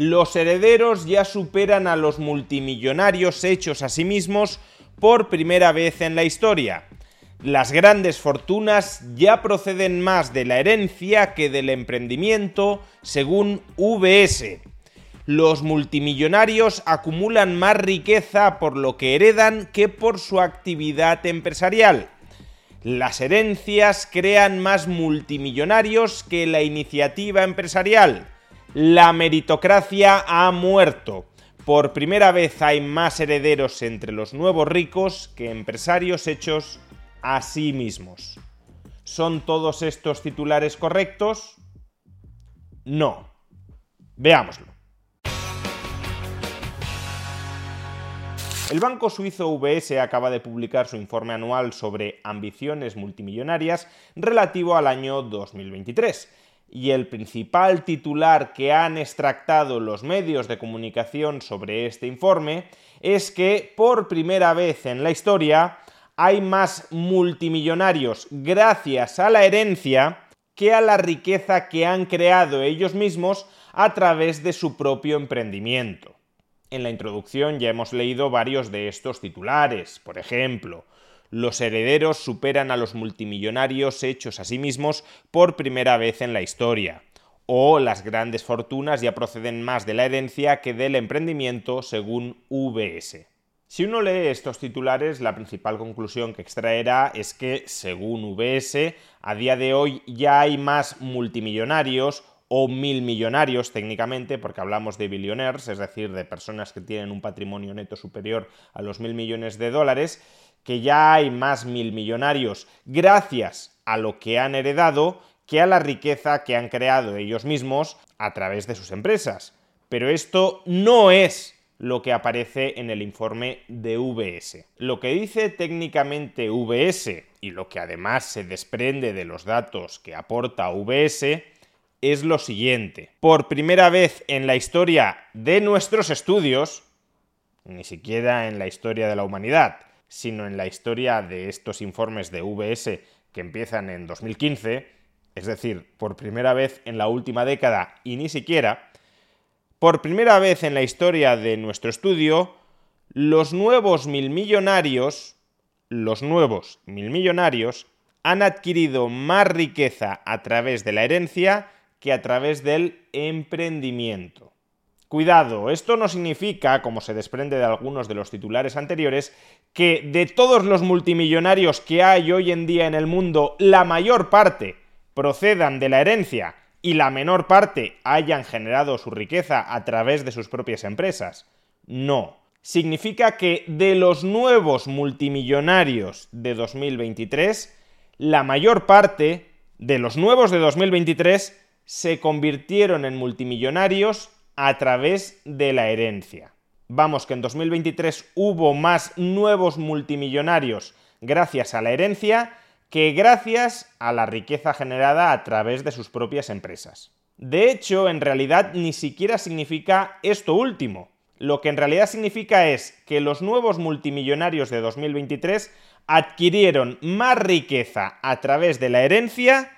Los herederos ya superan a los multimillonarios hechos a sí mismos por primera vez en la historia. Las grandes fortunas ya proceden más de la herencia que del emprendimiento, según VS. Los multimillonarios acumulan más riqueza por lo que heredan que por su actividad empresarial. Las herencias crean más multimillonarios que la iniciativa empresarial. La meritocracia ha muerto. Por primera vez hay más herederos entre los nuevos ricos que empresarios hechos a sí mismos. ¿Son todos estos titulares correctos? No. Veámoslo. El banco suizo UBS acaba de publicar su informe anual sobre ambiciones multimillonarias relativo al año 2023. Y el principal titular que han extractado los medios de comunicación sobre este informe es que por primera vez en la historia hay más multimillonarios gracias a la herencia que a la riqueza que han creado ellos mismos a través de su propio emprendimiento. En la introducción ya hemos leído varios de estos titulares, por ejemplo, los herederos superan a los multimillonarios hechos a sí mismos por primera vez en la historia, o las grandes fortunas ya proceden más de la herencia que del emprendimiento según VS. Si uno lee estos titulares, la principal conclusión que extraerá es que, según VS, a día de hoy ya hay más multimillonarios o mil millonarios técnicamente, porque hablamos de billionaires, es decir, de personas que tienen un patrimonio neto superior a los mil millones de dólares, que ya hay más mil millonarios gracias a lo que han heredado que a la riqueza que han creado ellos mismos a través de sus empresas. Pero esto no es lo que aparece en el informe de VS. Lo que dice técnicamente VS y lo que además se desprende de los datos que aporta VS es lo siguiente. Por primera vez en la historia de nuestros estudios, ni siquiera en la historia de la humanidad, sino en la historia de estos informes de VS que empiezan en 2015, es decir, por primera vez en la última década y ni siquiera, por primera vez en la historia de nuestro estudio, los nuevos mil millonarios, los nuevos mil millonarios, han adquirido más riqueza a través de la herencia que a través del emprendimiento. Cuidado, esto no significa, como se desprende de algunos de los titulares anteriores, que de todos los multimillonarios que hay hoy en día en el mundo, la mayor parte procedan de la herencia y la menor parte hayan generado su riqueza a través de sus propias empresas. No. Significa que de los nuevos multimillonarios de 2023, la mayor parte de los nuevos de 2023 se convirtieron en multimillonarios a través de la herencia. Vamos, que en 2023 hubo más nuevos multimillonarios gracias a la herencia que gracias a la riqueza generada a través de sus propias empresas. De hecho, en realidad ni siquiera significa esto último. Lo que en realidad significa es que los nuevos multimillonarios de 2023 adquirieron más riqueza a través de la herencia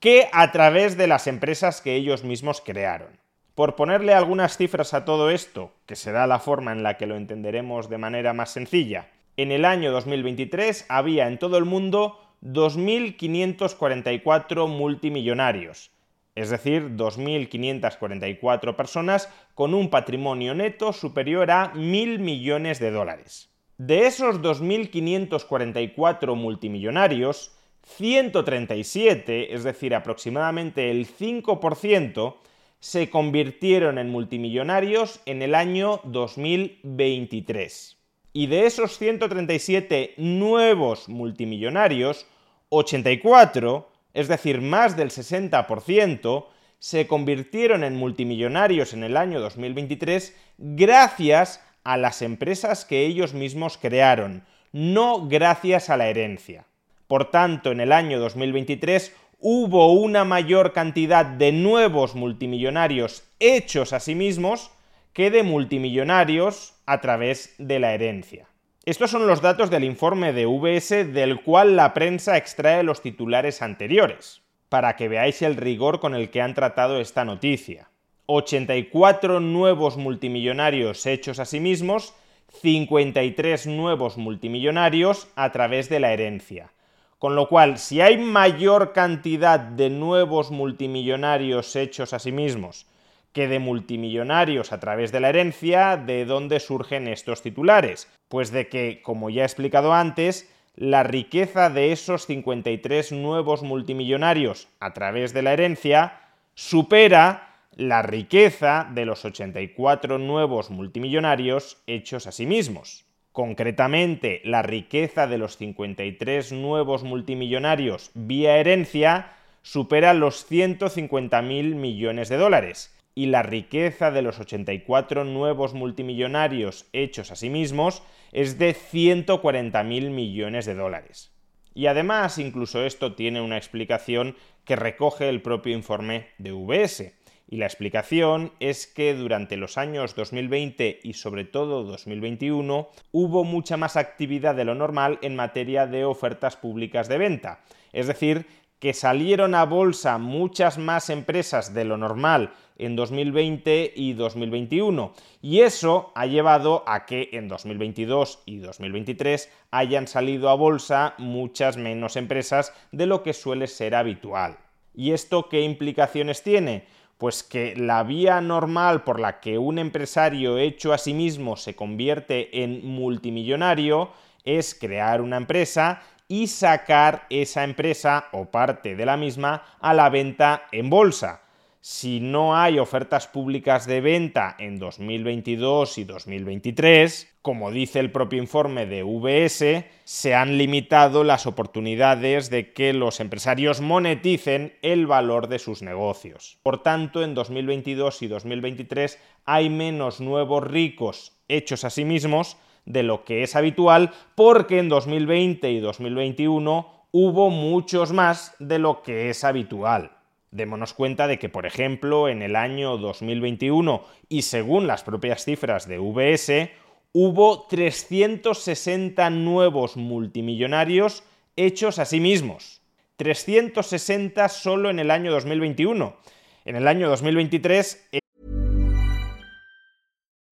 que a través de las empresas que ellos mismos crearon. Por ponerle algunas cifras a todo esto, que será la forma en la que lo entenderemos de manera más sencilla, en el año 2023 había en todo el mundo 2.544 multimillonarios, es decir, 2.544 personas con un patrimonio neto superior a 1.000 millones de dólares. De esos 2.544 multimillonarios, 137, es decir, aproximadamente el 5%, se convirtieron en multimillonarios en el año 2023. Y de esos 137 nuevos multimillonarios, 84, es decir, más del 60%, se convirtieron en multimillonarios en el año 2023 gracias a las empresas que ellos mismos crearon, no gracias a la herencia. Por tanto, en el año 2023 hubo una mayor cantidad de nuevos multimillonarios hechos a sí mismos que de multimillonarios a través de la herencia. Estos son los datos del informe de VS del cual la prensa extrae los titulares anteriores para que veáis el rigor con el que han tratado esta noticia. 84 nuevos multimillonarios hechos a sí mismos, 53 nuevos multimillonarios a través de la herencia. Con lo cual, si hay mayor cantidad de nuevos multimillonarios hechos a sí mismos que de multimillonarios a través de la herencia, ¿de dónde surgen estos titulares? Pues de que, como ya he explicado antes, la riqueza de esos 53 nuevos multimillonarios a través de la herencia supera la riqueza de los 84 nuevos multimillonarios hechos a sí mismos. Concretamente, la riqueza de los 53 nuevos multimillonarios vía herencia supera los 150.000 millones de dólares y la riqueza de los 84 nuevos multimillonarios hechos a sí mismos es de 140.000 millones de dólares. Y además, incluso esto tiene una explicación que recoge el propio informe de VS. Y la explicación es que durante los años 2020 y sobre todo 2021 hubo mucha más actividad de lo normal en materia de ofertas públicas de venta. Es decir, que salieron a bolsa muchas más empresas de lo normal en 2020 y 2021. Y eso ha llevado a que en 2022 y 2023 hayan salido a bolsa muchas menos empresas de lo que suele ser habitual. ¿Y esto qué implicaciones tiene? Pues que la vía normal por la que un empresario hecho a sí mismo se convierte en multimillonario es crear una empresa y sacar esa empresa o parte de la misma a la venta en bolsa. Si no hay ofertas públicas de venta en 2022 y 2023, como dice el propio informe de VS, se han limitado las oportunidades de que los empresarios moneticen el valor de sus negocios. Por tanto, en 2022 y 2023 hay menos nuevos ricos hechos a sí mismos de lo que es habitual porque en 2020 y 2021 hubo muchos más de lo que es habitual. Démonos cuenta de que, por ejemplo, en el año 2021 y según las propias cifras de VS, hubo 360 nuevos multimillonarios hechos a sí mismos. 360 solo en el año 2021. En el año 2023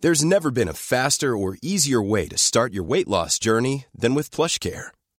There's never been a faster or easier way to start your weight loss journey than with PlushCare.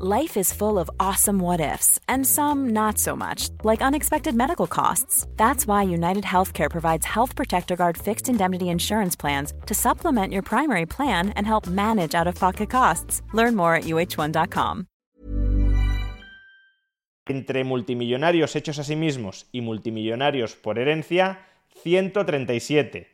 Life is full of awesome what ifs and some not so much, like unexpected medical costs. That's why United Healthcare provides Health Protector Guard fixed indemnity insurance plans to supplement your primary plan and help manage out-of-pocket costs. Learn more at uh1.com. Entre multimillonarios hechos a sí mismos y multimillonarios por herencia, 137.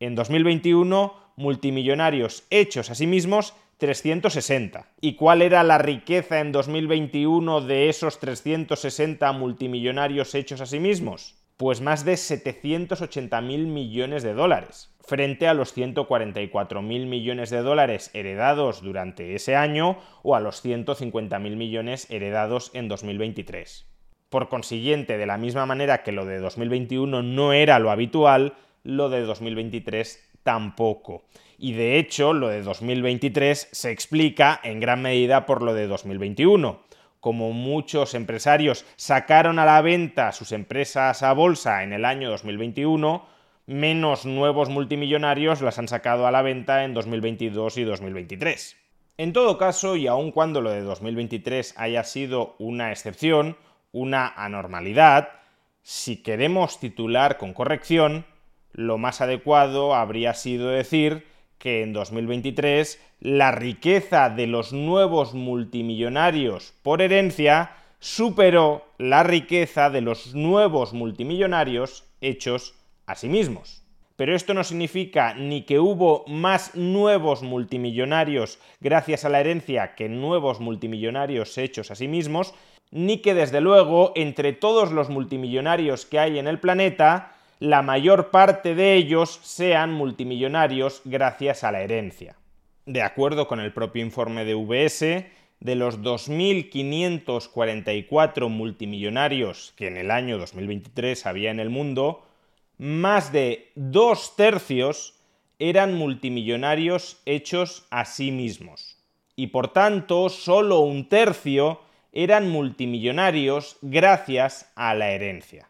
En 2021, multimillonarios hechos a sí mismos, 360. ¿Y cuál era la riqueza en 2021 de esos 360 multimillonarios hechos a sí mismos? Pues más de 780.000 millones de dólares, frente a los 144.000 millones de dólares heredados durante ese año o a los 150.000 millones heredados en 2023. Por consiguiente, de la misma manera que lo de 2021 no era lo habitual, lo de 2023 tampoco. Y de hecho lo de 2023 se explica en gran medida por lo de 2021. Como muchos empresarios sacaron a la venta sus empresas a bolsa en el año 2021, menos nuevos multimillonarios las han sacado a la venta en 2022 y 2023. En todo caso, y aun cuando lo de 2023 haya sido una excepción, una anormalidad, si queremos titular con corrección, lo más adecuado habría sido decir que en 2023 la riqueza de los nuevos multimillonarios por herencia superó la riqueza de los nuevos multimillonarios hechos a sí mismos. Pero esto no significa ni que hubo más nuevos multimillonarios gracias a la herencia que nuevos multimillonarios hechos a sí mismos, ni que desde luego entre todos los multimillonarios que hay en el planeta, la mayor parte de ellos sean multimillonarios gracias a la herencia. De acuerdo con el propio informe de VS, de los 2.544 multimillonarios que en el año 2023 había en el mundo, más de dos tercios eran multimillonarios hechos a sí mismos. Y por tanto, solo un tercio eran multimillonarios gracias a la herencia.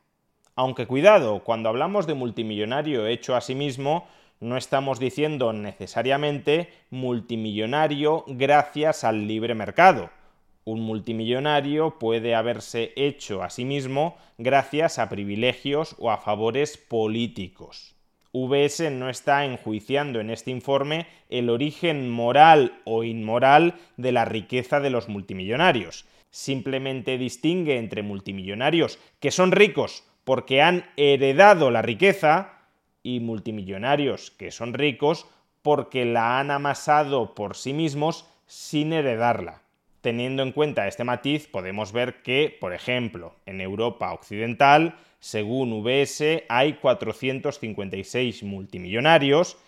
Aunque cuidado, cuando hablamos de multimillonario hecho a sí mismo, no estamos diciendo necesariamente multimillonario gracias al libre mercado. Un multimillonario puede haberse hecho a sí mismo gracias a privilegios o a favores políticos. VS no está enjuiciando en este informe el origen moral o inmoral de la riqueza de los multimillonarios. Simplemente distingue entre multimillonarios que son ricos porque han heredado la riqueza y multimillonarios que son ricos porque la han amasado por sí mismos sin heredarla. Teniendo en cuenta este matiz, podemos ver que, por ejemplo, en Europa Occidental, según VS, hay 456 multimillonarios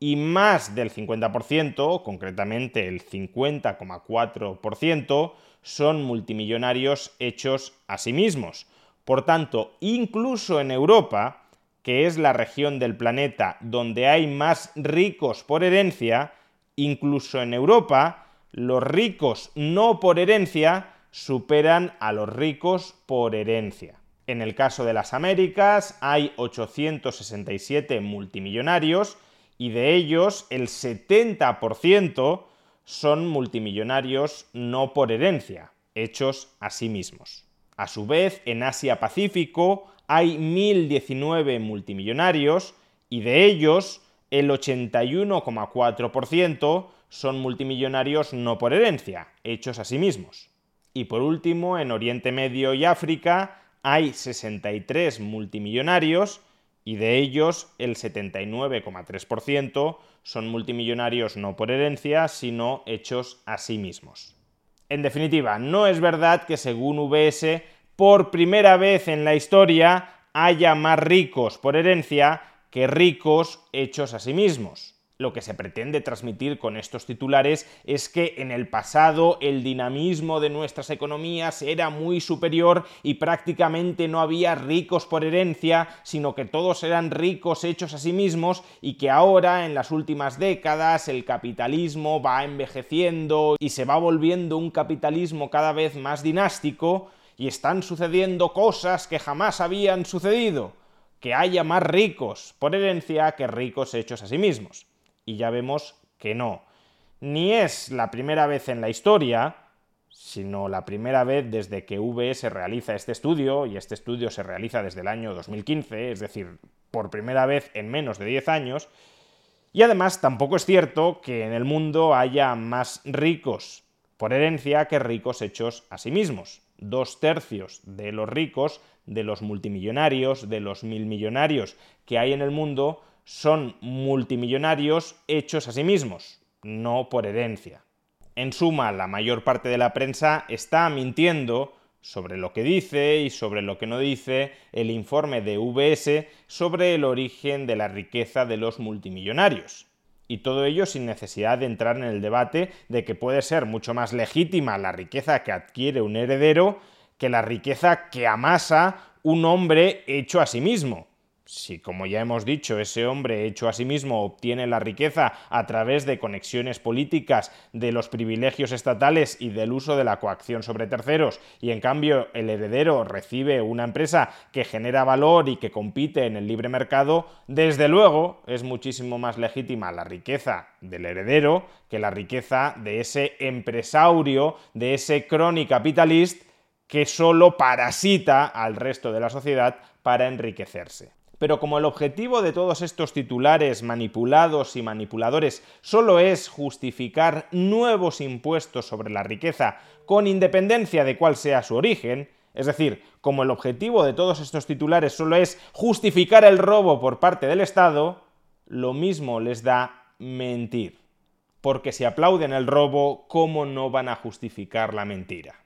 y más del 50%, concretamente el 50,4%, son multimillonarios hechos a sí mismos, por tanto, incluso en Europa, que es la región del planeta donde hay más ricos por herencia, incluso en Europa, los ricos no por herencia superan a los ricos por herencia. En el caso de las Américas hay 867 multimillonarios y de ellos el 70% son multimillonarios no por herencia, hechos a sí mismos. A su vez, en Asia-Pacífico hay 1.019 multimillonarios y de ellos el 81,4% son multimillonarios no por herencia, hechos a sí mismos. Y por último, en Oriente Medio y África hay 63 multimillonarios y de ellos el 79,3% son multimillonarios no por herencia, sino hechos a sí mismos. En definitiva, no es verdad que según VS, por primera vez en la historia, haya más ricos por herencia que ricos hechos a sí mismos. Lo que se pretende transmitir con estos titulares es que en el pasado el dinamismo de nuestras economías era muy superior y prácticamente no había ricos por herencia, sino que todos eran ricos hechos a sí mismos y que ahora en las últimas décadas el capitalismo va envejeciendo y se va volviendo un capitalismo cada vez más dinástico y están sucediendo cosas que jamás habían sucedido, que haya más ricos por herencia que ricos hechos a sí mismos y ya vemos que no. Ni es la primera vez en la historia, sino la primera vez desde que VS realiza este estudio, y este estudio se realiza desde el año 2015, es decir, por primera vez en menos de 10 años, y además tampoco es cierto que en el mundo haya más ricos por herencia que ricos hechos a sí mismos. Dos tercios de los ricos, de los multimillonarios, de los milmillonarios que hay en el mundo, son multimillonarios hechos a sí mismos, no por herencia. En suma, la mayor parte de la prensa está mintiendo sobre lo que dice y sobre lo que no dice el informe de VS sobre el origen de la riqueza de los multimillonarios. Y todo ello sin necesidad de entrar en el debate de que puede ser mucho más legítima la riqueza que adquiere un heredero que la riqueza que amasa un hombre hecho a sí mismo si, como ya hemos dicho, ese hombre hecho a sí mismo obtiene la riqueza a través de conexiones políticas, de los privilegios estatales y del uso de la coacción sobre terceros, y en cambio el heredero recibe una empresa que genera valor y que compite en el libre mercado, desde luego es muchísimo más legítima la riqueza del heredero que la riqueza de ese empresario, de ese crony capitalista que solo parasita al resto de la sociedad para enriquecerse. Pero como el objetivo de todos estos titulares manipulados y manipuladores solo es justificar nuevos impuestos sobre la riqueza con independencia de cuál sea su origen, es decir, como el objetivo de todos estos titulares solo es justificar el robo por parte del Estado, lo mismo les da mentir. Porque si aplauden el robo, ¿cómo no van a justificar la mentira?